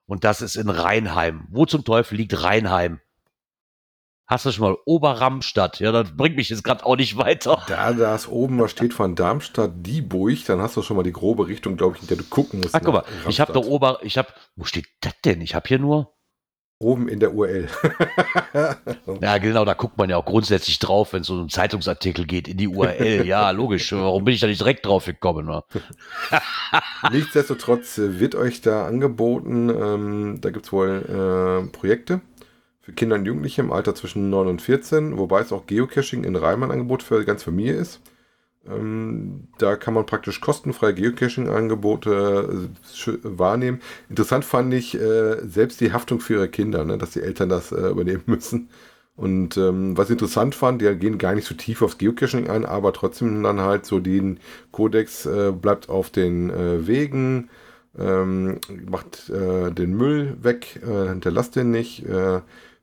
S1: Und das ist in Rheinheim. Wo zum Teufel liegt Rheinheim? Hast du schon mal Oberramstadt? Ja, das bringt mich jetzt gerade auch nicht weiter.
S2: Da das oben was steht von Darmstadt, Dieburg, dann hast du schon mal die grobe Richtung, glaube ich, in der du gucken musst.
S1: Ach, guck mal,
S2: nach
S1: ich habe da
S2: Ramstadt.
S1: Ober, ich habe, wo steht das denn? Ich habe hier nur,
S2: Oben in der URL.
S1: ja genau, da guckt man ja auch grundsätzlich drauf, wenn es so um Zeitungsartikel geht, in die URL. ja, logisch. Warum bin ich da nicht direkt drauf gekommen? Ne?
S2: Nichtsdestotrotz äh, wird euch da angeboten, ähm, da gibt es wohl äh, Projekte für Kinder und Jugendliche im Alter zwischen 9 und 14, wobei es auch Geocaching in Reimann Angebot für die ganze Familie ist. Ähm, da kann man praktisch kostenfreie Geocaching-Angebote äh, wahrnehmen. Interessant fand ich äh, selbst die Haftung für ihre Kinder, ne, dass die Eltern das äh, übernehmen müssen. Und ähm, was ich interessant fand, die gehen gar nicht so tief aufs Geocaching ein, aber trotzdem dann halt so den Kodex bleibt auf den Wegen, ähm, macht den Müll weg, hinterlasst den nicht,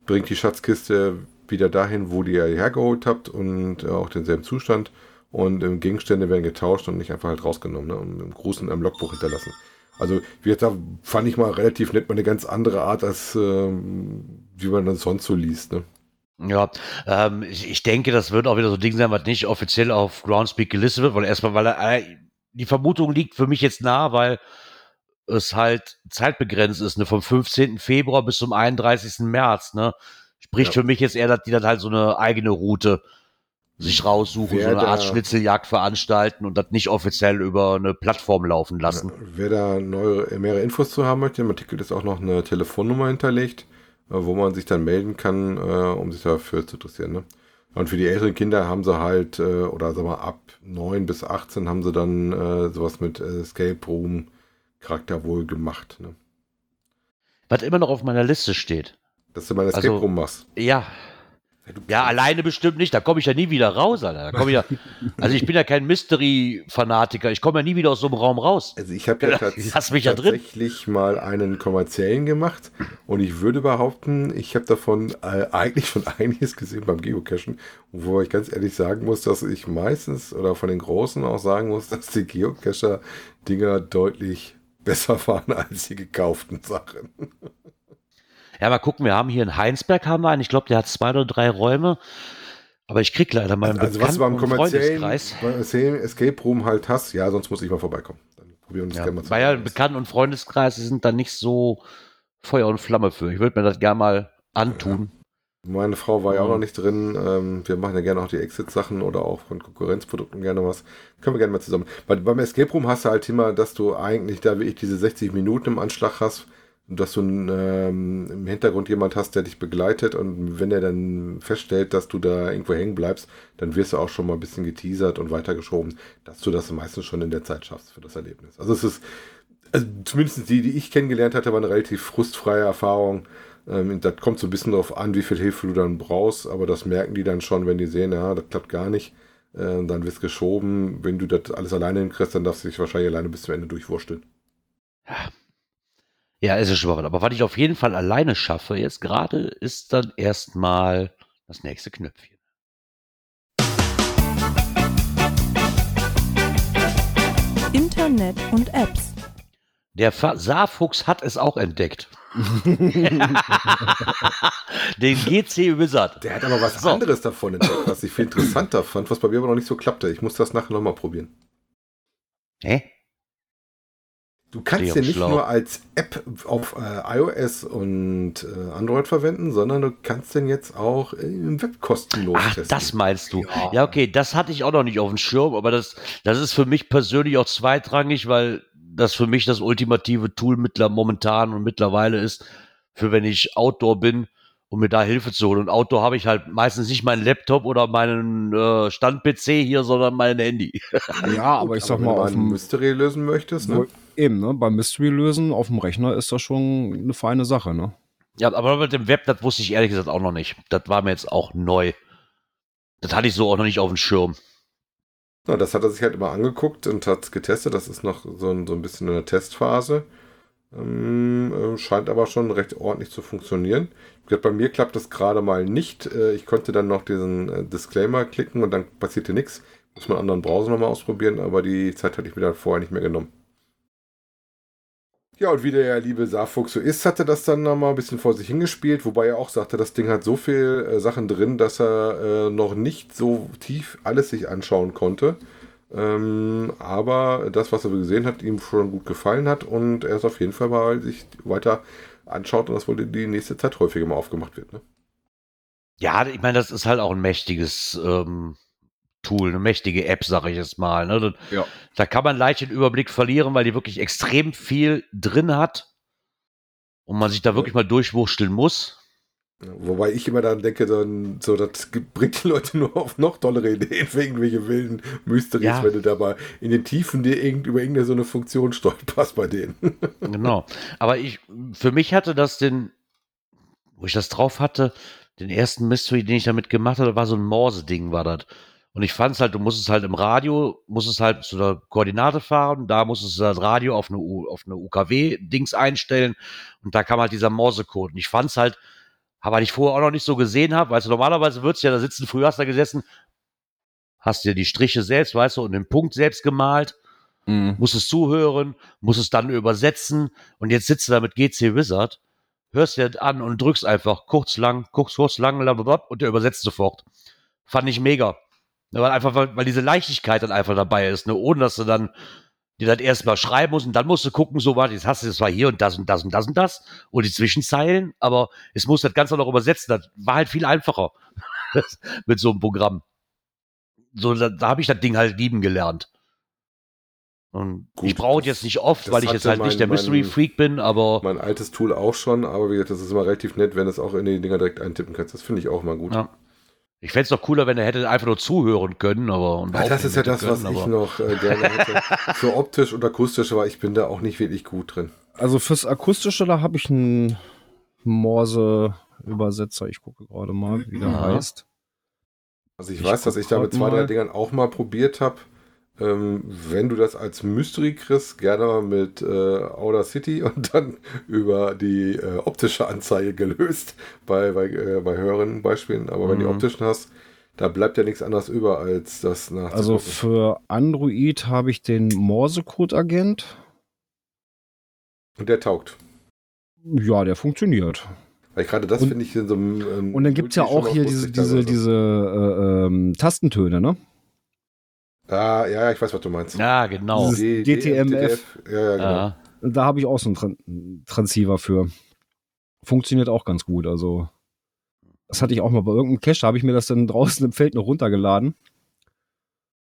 S2: bringt die Schatzkiste wieder dahin, wo die ihr hergeholt habt und auch denselben Zustand. Und ähm, Gegenstände werden getauscht und nicht einfach halt rausgenommen ne, und im Gruß in einem Logbuch hinterlassen. Also, wie da fand ich mal relativ nett, mal eine ganz andere Art, als ähm, wie man das sonst so liest. Ne?
S1: Ja, ähm, ich, ich denke, das wird auch wieder so ein Ding sein, was nicht offiziell auf Groundspeak gelistet wird, weil erstmal, weil äh, die Vermutung liegt für mich jetzt nah, weil es halt zeitbegrenzt ist, ne, vom 15. Februar bis zum 31. März, ne. Spricht
S2: Ja.
S1: für mich jetzt eher, dass die dann halt so eine eigene Route sich raussuchen,
S2: Wer
S1: so eine Art
S2: da-
S1: Schnitzeljagd veranstalten und das nicht offiziell über eine Plattform laufen lassen.
S2: Wer da neue, mehrere Infos zu haben möchte, im Artikel ist auch noch eine Telefonnummer hinterlegt, äh, wo man sich dann melden kann, äh, um sich dafür zu interessieren. Ne? Und für die älteren Kinder haben sie halt, äh, oder sagen wir ab 9 bis 18 haben sie dann sowas mit Escape Room Charakter wohl gemacht. Ne?
S1: Was immer noch auf meiner Liste steht.
S2: Dass du mal Escape
S1: Also-
S2: Room machst.
S1: Ja. Ja, alleine bestimmt nicht. Da komme ich ja nie wieder raus, Alter. Ich ja, also ich bin ja kein Mystery-Fanatiker. Ich komme ja nie wieder aus so einem Raum raus.
S2: Also ich habe ja tats
S1: ja drin.
S2: tatsächlich mal einen kommerziellen gemacht und ich würde behaupten, ich habe davon äh, eigentlich schon einiges gesehen beim Geocachen, wo ich ganz ehrlich sagen muss, dass ich meistens oder von den Großen auch sagen muss, dass die Geocacher-Dinger deutlich besser waren als die gekauften Sachen.
S1: Ja, mal gucken, wir haben hier in Heinsberg haben wir einen. Ich glaube, der hat zwei oder drei Räume. Aber ich krieg leider meinen
S2: Also was du beim
S1: Bekannten-
S2: kommerziellen Escape Room halt hast, ja, sonst muss ich mal vorbeikommen. Dann probieren wir das
S1: Ja,
S2: gerne mal
S1: weil ja. Bekannten- und Freundeskreis sind da nicht so Feuer und Flamme für. Ich würde mir das gerne mal antun.
S2: Meine Frau war ja auch
S1: Mhm.
S2: noch nicht drin. Ähm, wir machen ja gerne auch die Exit-Sachen oder auch von Konkurrenzprodukten gerne was. Können wir gerne mal zusammen. Bei, beim Escape Room hast du halt immer, dass du eigentlich da wirklich diese 60 Minuten im Anschlag hast dass du ähm, im Hintergrund jemand hast, der dich begleitet und wenn er dann feststellt, dass du da irgendwo hängen bleibst, dann wirst du auch schon mal ein bisschen geteasert und weitergeschoben, dass du das meistens schon in der Zeit schaffst für das Erlebnis. Also es ist, also zumindest die, die ich kennengelernt hatte, war eine relativ frustfreie Erfahrung. Ähm, das kommt so ein bisschen darauf an, wie viel Hilfe du dann brauchst, aber das merken die dann schon, wenn die sehen, ja, das klappt gar nicht. Äh, dann wirst geschoben. Wenn du das alles alleine hinkriegst, dann darfst du dich wahrscheinlich alleine bis zum Ende durchwursteln.
S1: Ja, ist es schon mal. Aber was ich auf jeden Fall alleine schaffe jetzt gerade, ist dann erstmal das nächste Knöpfchen.
S4: Internet und Apps.
S1: Der Fa- Saarfuchs hat es auch entdeckt. Den GC Wizard.
S2: Der hat aber was
S1: So.
S2: anderes davon entdeckt, was ich viel interessanter fand, was bei mir aber noch nicht so klappte. Ich muss das nachher nochmal probieren.
S1: Hä?
S2: Du kannst den nicht
S1: schlau.
S2: nur als App auf äh, iOS und äh, Android verwenden, sondern du kannst den jetzt auch im Web kostenlos
S1: Ach,
S2: testen.
S1: das meinst du.
S2: Ja.
S1: Ja. okay, das hatte ich auch noch nicht auf dem Schirm, aber das, das ist für mich persönlich auch zweitrangig, weil das für mich das ultimative Tool mittler, momentan und mittlerweile ist, für wenn ich Outdoor bin, um mir da Hilfe zu holen. Und Outdoor habe ich halt meistens nicht meinen Laptop oder meinen äh, Stand-PC hier, sondern mein Handy.
S3: Ja, aber ich sag
S2: wenn
S3: mal,
S2: du
S3: auf
S2: ein Mystery lösen möchtest, ne?
S3: Eben, ne, beim Mystery lösen auf dem Rechner ist das schon eine feine Sache, ne?
S1: Ja, aber mit dem Web, das wusste ich ehrlich gesagt auch noch nicht. Das war mir jetzt auch neu. Das hatte ich so auch noch nicht auf dem Schirm.
S2: Na, das hat er sich halt immer angeguckt und hat getestet. Das ist noch so ein, so ein bisschen in der Testphase. Ähm, äh, scheint aber schon recht ordentlich zu funktionieren. Bei mir klappt das gerade mal nicht. Äh, ich konnte dann noch diesen äh, Disclaimer klicken und dann passierte nichts. Muss man einen anderen Browser nochmal ausprobieren, aber die Zeit hatte ich mir dann vorher nicht mehr genommen. Ja, und wie der liebe Saarfuchs so ist, hat er das dann nochmal ein bisschen vor sich hingespielt, wobei er auch sagte, das Ding hat so viel äh, Sachen drin, dass er äh, noch nicht so tief alles sich anschauen konnte. Ähm, aber das, was er gesehen hat, ihm schon gut gefallen hat und er es auf jeden Fall mal sich weiter anschaut und das wohl die nächste Zeit häufiger mal aufgemacht wird. Ne?
S1: Ja, ich meine, das ist halt auch ein mächtiges ähm, Tool, eine mächtige App, sage ich jetzt mal. Ne? Da,
S3: Ja.
S1: da kann man leicht den Überblick verlieren, weil die wirklich extrem viel drin hat und man sich da wirklich mal durchwursteln muss.
S2: Wobei ich immer dann denke, dann, so, das bringt die Leute nur auf noch tollere Ideen für irgendwelche wilden Mysteries,
S1: Ja.
S2: wenn du dabei in den Tiefen dir irgend, über irgendeine so eine Funktion stolperst bei denen.
S1: Genau. Aber ich, für mich hatte das den, wo ich das drauf hatte, den ersten Mystery, den ich damit gemacht hatte, war so ein Morse-Ding, war das. Und ich fand es halt, du musst es halt im Radio, musst es halt zu der Koordinate fahren, da musstest du das Radio auf eine, auf eine UKW-Dings einstellen und da kam halt dieser Morse-Code. Und ich fand es halt, aber ich vorher auch noch nicht so gesehen habe, weißt du, normalerweise würdest du ja da sitzen, früher hast du da gesessen, hast dir die Striche selbst, weißt du, und den Punkt selbst gemalt
S3: Mhm.
S1: musst es zuhören, musst es dann übersetzen und jetzt sitzt du da mit GC Wizard, hörst dir das an und drückst einfach kurz, lang, kurz, kurz, lang, blablabla, und der übersetzt sofort. Fand ich mega. Ja, Weil einfach, weil, weil diese Leichtigkeit dann einfach dabei ist, ne? ohne dass du dann dir das erstmal schreiben musst und dann musst du gucken, so warte, jetzt hast du das war hier und das und das und das und das und die Zwischenzeilen, aber es muss das Ganze noch übersetzen. Das war halt viel einfacher mit so einem Programm. So, da, da habe ich das Ding halt lieben gelernt. Und
S2: Gut,
S1: ich brauche jetzt nicht oft, weil ich jetzt halt nicht der
S2: mein-
S1: Mystery
S2: mein-
S1: Freak bin, aber
S2: mein altes Tool auch schon, aber wie gesagt, das ist immer relativ nett, wenn du es auch in die Dinger direkt eintippen kannst. Das finde ich auch mal gut.
S1: ja. Ich fände es doch cooler, wenn er hätte einfach nur zuhören können, aber und
S2: Ah, das ist ja das, was
S1: können,
S2: ich
S1: aber-
S2: noch äh, gerne hätte. Für optisch und akustisch, aber ich bin da auch nicht wirklich gut drin.
S3: Also fürs Akustische, da habe ich einen Morse-Übersetzer. Ich gucke gerade mal, wie der
S1: Ja.
S3: heißt.
S2: Also ich,
S3: Ich
S2: weiß, dass ich da mit zwei, drei. Dingern auch mal probiert habe. Ähm, wenn du das als Mystery kriegst, gerne mal mit äh, Outer City und dann über die äh, optische Anzeige gelöst bei, bei, äh, bei höheren Beispielen. Aber wenn du die
S1: Mhm.
S2: optischen hast, da bleibt ja nichts anderes über, als das nachzugucken.
S3: Also für Android habe ich den Morse-Code-Agent.
S2: und der taugt.
S3: Ja, der funktioniert.
S2: Weil gerade das finde ich in so einem. ähm,
S3: Und dann gibt es ja auch hier diese, diese, diese äh, ähm, Tastentöne, ne?
S2: Ah, ja, ja, ich weiß, was du meinst.
S1: Ja, genau.
S3: Dieses-
S2: D-
S3: DTMF.
S2: Ja, ja, genau.
S1: Ja.
S3: Da habe ich auch so einen Tran Transceiver für. Funktioniert auch ganz gut. Also, das hatte ich auch mal bei irgendeinem Cache, da habe ich mir das dann draußen im Feld noch runtergeladen.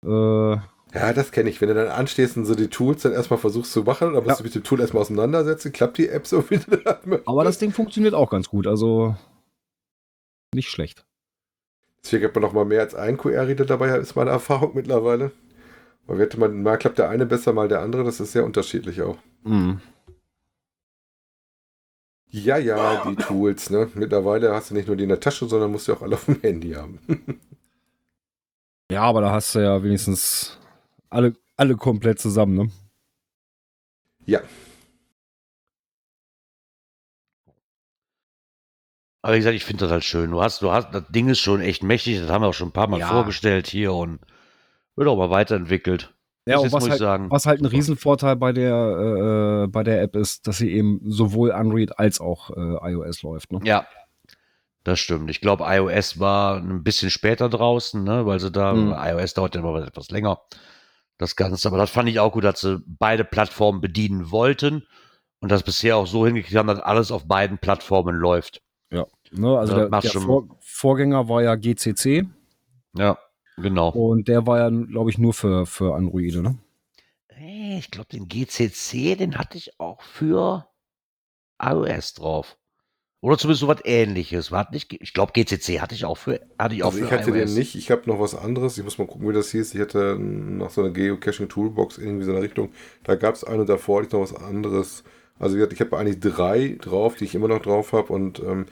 S3: Äh,
S2: Ja, das kenne ich. Wenn du dann anstehst und so die Tools dann erstmal versuchst zu machen, dann musst
S3: Ja.
S2: du mit dem Tool erstmal auseinandersetzen, klappt die App so wieder.
S3: aber das Ding funktioniert auch ganz gut. Also, nicht schlecht.
S2: Deswegen hat man noch mal mehr als ein QR-Reader dabei, ist meine Erfahrung mittlerweile. Weil hätte man, mal klappt der eine besser, mal der andere, das ist sehr unterschiedlich auch.
S3: Mhm.
S2: Ja, ja, die Tools, ne? Mittlerweile hast du nicht nur die in der Tasche, sondern musst du auch alle auf dem Handy haben.
S3: Ja, aber da hast du ja wenigstens alle, alle komplett zusammen, ne?
S2: Ja,
S1: Aber wie gesagt, ich finde das halt schön. Du hast, du hast, das Ding ist schon echt mächtig, das haben wir auch schon ein paar Mal
S3: Ja.
S1: vorgestellt hier und wird auch mal weiterentwickelt.
S3: Ja, und was halt,
S1: sagen.
S3: was halt ein Riesenvorteil bei der, äh, bei der App ist, dass sie eben sowohl Android als auch äh, iOS läuft. Ne?
S1: Ja, das stimmt. Ich glaube, iOS war ein bisschen später draußen, ne, weil sie da,
S3: Mhm.
S1: iOS dauert ja immer etwas länger. das Ganze. Aber das fand ich auch gut, dass sie beide Plattformen bedienen wollten und das bisher auch so hingekriegt haben, dass alles auf beiden Plattformen läuft.
S3: Ne, also
S1: Ja,
S3: der, der Vor Vorgänger war ja GCC
S1: Ja, genau.
S3: und der war ja, glaube ich, nur für, für Androide. Ne?
S1: Hey, ich glaube, den GCC, den hatte ich auch für iOS drauf. Oder zumindest so was ähnliches. War nicht, ich glaube, GCC hatte ich auch für, hatte ich auch
S2: Also
S1: für
S2: ich hatte
S1: iOS.
S2: den nicht. Ich habe noch was anderes. Ich muss mal gucken, wie das hieß. Ich hatte noch so eine Geocaching-Toolbox irgendwie so in der Richtung. Da gab es eine davor, hatte ich noch was anderes. Also ich habe eigentlich drei drauf, die ich immer noch drauf habe. Und ähm,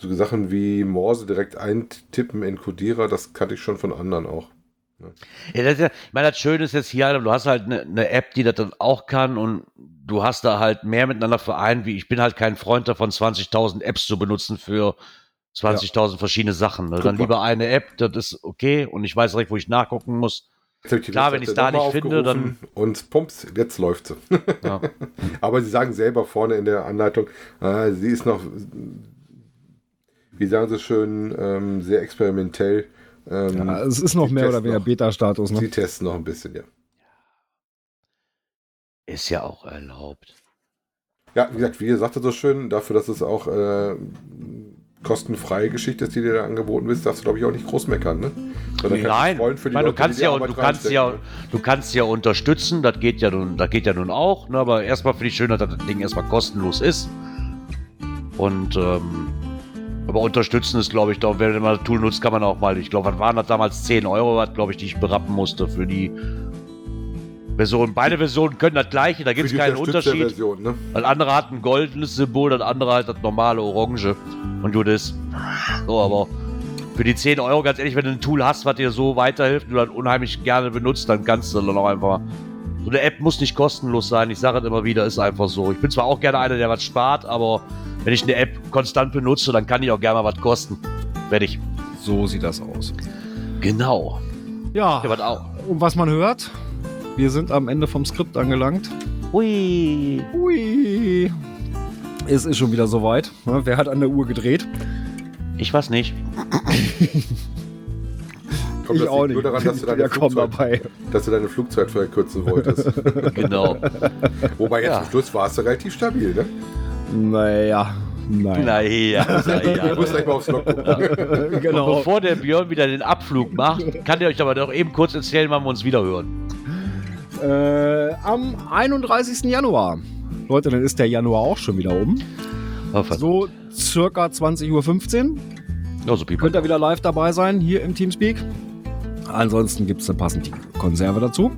S2: so Sachen wie Morse direkt eintippen in Codierer, das kannte ich schon von anderen auch.
S1: Ja, das ist ja, ich meine, das Schöne ist jetzt hier, du hast halt eine, eine App, die das dann auch kann und du hast da halt mehr miteinander vereint, wie ich bin halt kein Freund davon, 20.000 Apps zu benutzen für 20.000 verschiedene Sachen. Ne? Dann lieber eine App, das ist okay und ich weiß direkt, wo ich nachgucken muss.
S2: Ich
S1: Klar, wenn
S2: Webseite
S1: ich's da nicht finde, dann-
S2: Und pumps, jetzt läuft sie.
S1: Ja.
S2: Aber sie sagen selber vorne in der Anleitung, äh, sie ist noch, wie sagen sie schön, ähm, sehr experimentell. Ähm,
S3: Ja, es ist noch mehr oder weniger. Beta-Status. Ne?
S2: Sie testen noch ein bisschen, ja.
S1: Ist ja auch erlaubt.
S2: Ja, wie gesagt, wie ihr sagte so schön, dafür, dass es auch äh, kostenfreie Geschichte ist, die dir da angeboten wird, darfst du, glaube ich, auch nicht groß meckern, ne? Sondern
S1: Nein, du kannst ja,
S2: Arbeit
S1: du kannst ja,
S2: reinstecken,
S1: du kannst ja unterstützen, das geht ja nun, das geht ja nun auch, ne, aber erstmal finde ich schön, dass das Ding erstmal kostenlos ist. Und, ähm, aber unterstützen ist, glaube ich, doch, wenn man das Tool nutzt, kann man auch mal, ich glaube, was waren das damals 10 Euro, was, glaube ich, die ich berappen musste für die Version. Beide Versionen können das gleiche, da gibt es keinen Unterschied.
S2: Version, ne?
S1: Das andere hat ein goldenes Symbol, das andere halt das normale Orange. Und du das. So, aber für die 10 Euro, ganz ehrlich, wenn du ein Tool hast, was dir so weiterhilft und du das unheimlich gerne benutzt, dann kannst du dann auch einfach. So eine App muss nicht kostenlos sein. Ich sage es immer wieder, ist einfach so. Ich bin zwar auch gerne einer, der was spart, aber wenn ich eine App konstant benutze, dann kann die auch gerne mal was kosten. Fertig.
S3: So sieht das aus.
S1: Genau.
S3: Ja,
S1: Ja, was auch.
S3: und was man hört, wir sind am Ende vom Skript angelangt.
S1: Hui.
S3: Hui. Es ist schon wieder soweit. ne? Wer hat an der Uhr gedreht?
S1: Ich weiß nicht.
S2: Kommt
S3: ich
S2: das
S3: auch
S2: liegt
S3: nicht.
S2: Nur daran, dass du, deine Flugzeit,
S3: dabei.
S2: dass du deine Flugzeit verkürzen wolltest.
S1: Genau.
S2: Wobei jetzt
S1: Ja.
S2: zum Schluss warst du relativ stabil, ne?
S3: Naja, nein.
S1: naja.
S2: Du musst gleich mal aufs Log gucken.
S3: genau.
S1: Bevor der Björn wieder den Abflug macht, kann ihr euch aber doch eben kurz erzählen, wann wir uns wieder hören.
S3: Äh, am 31. Januar. Leute, dann ist der Januar auch schon wieder um. So circa 20.15 Uhr.
S1: Ja, so
S3: Könnt ihr wieder live dabei sein, hier im Teamspeak. Ansonsten gibt es eine passende Konserve dazu.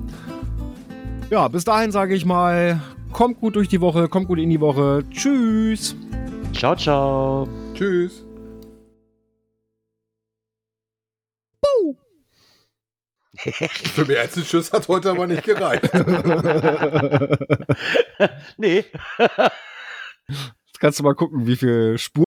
S3: Ja, bis dahin sage ich mal, kommt gut durch die Woche, kommt gut in die Woche. Tschüss.
S1: Ciao, ciao.
S2: Tschüss. Für als ein Schuss hat heute aber nicht gereicht.
S1: nee.
S3: Jetzt kannst du mal gucken, wie viel Spuren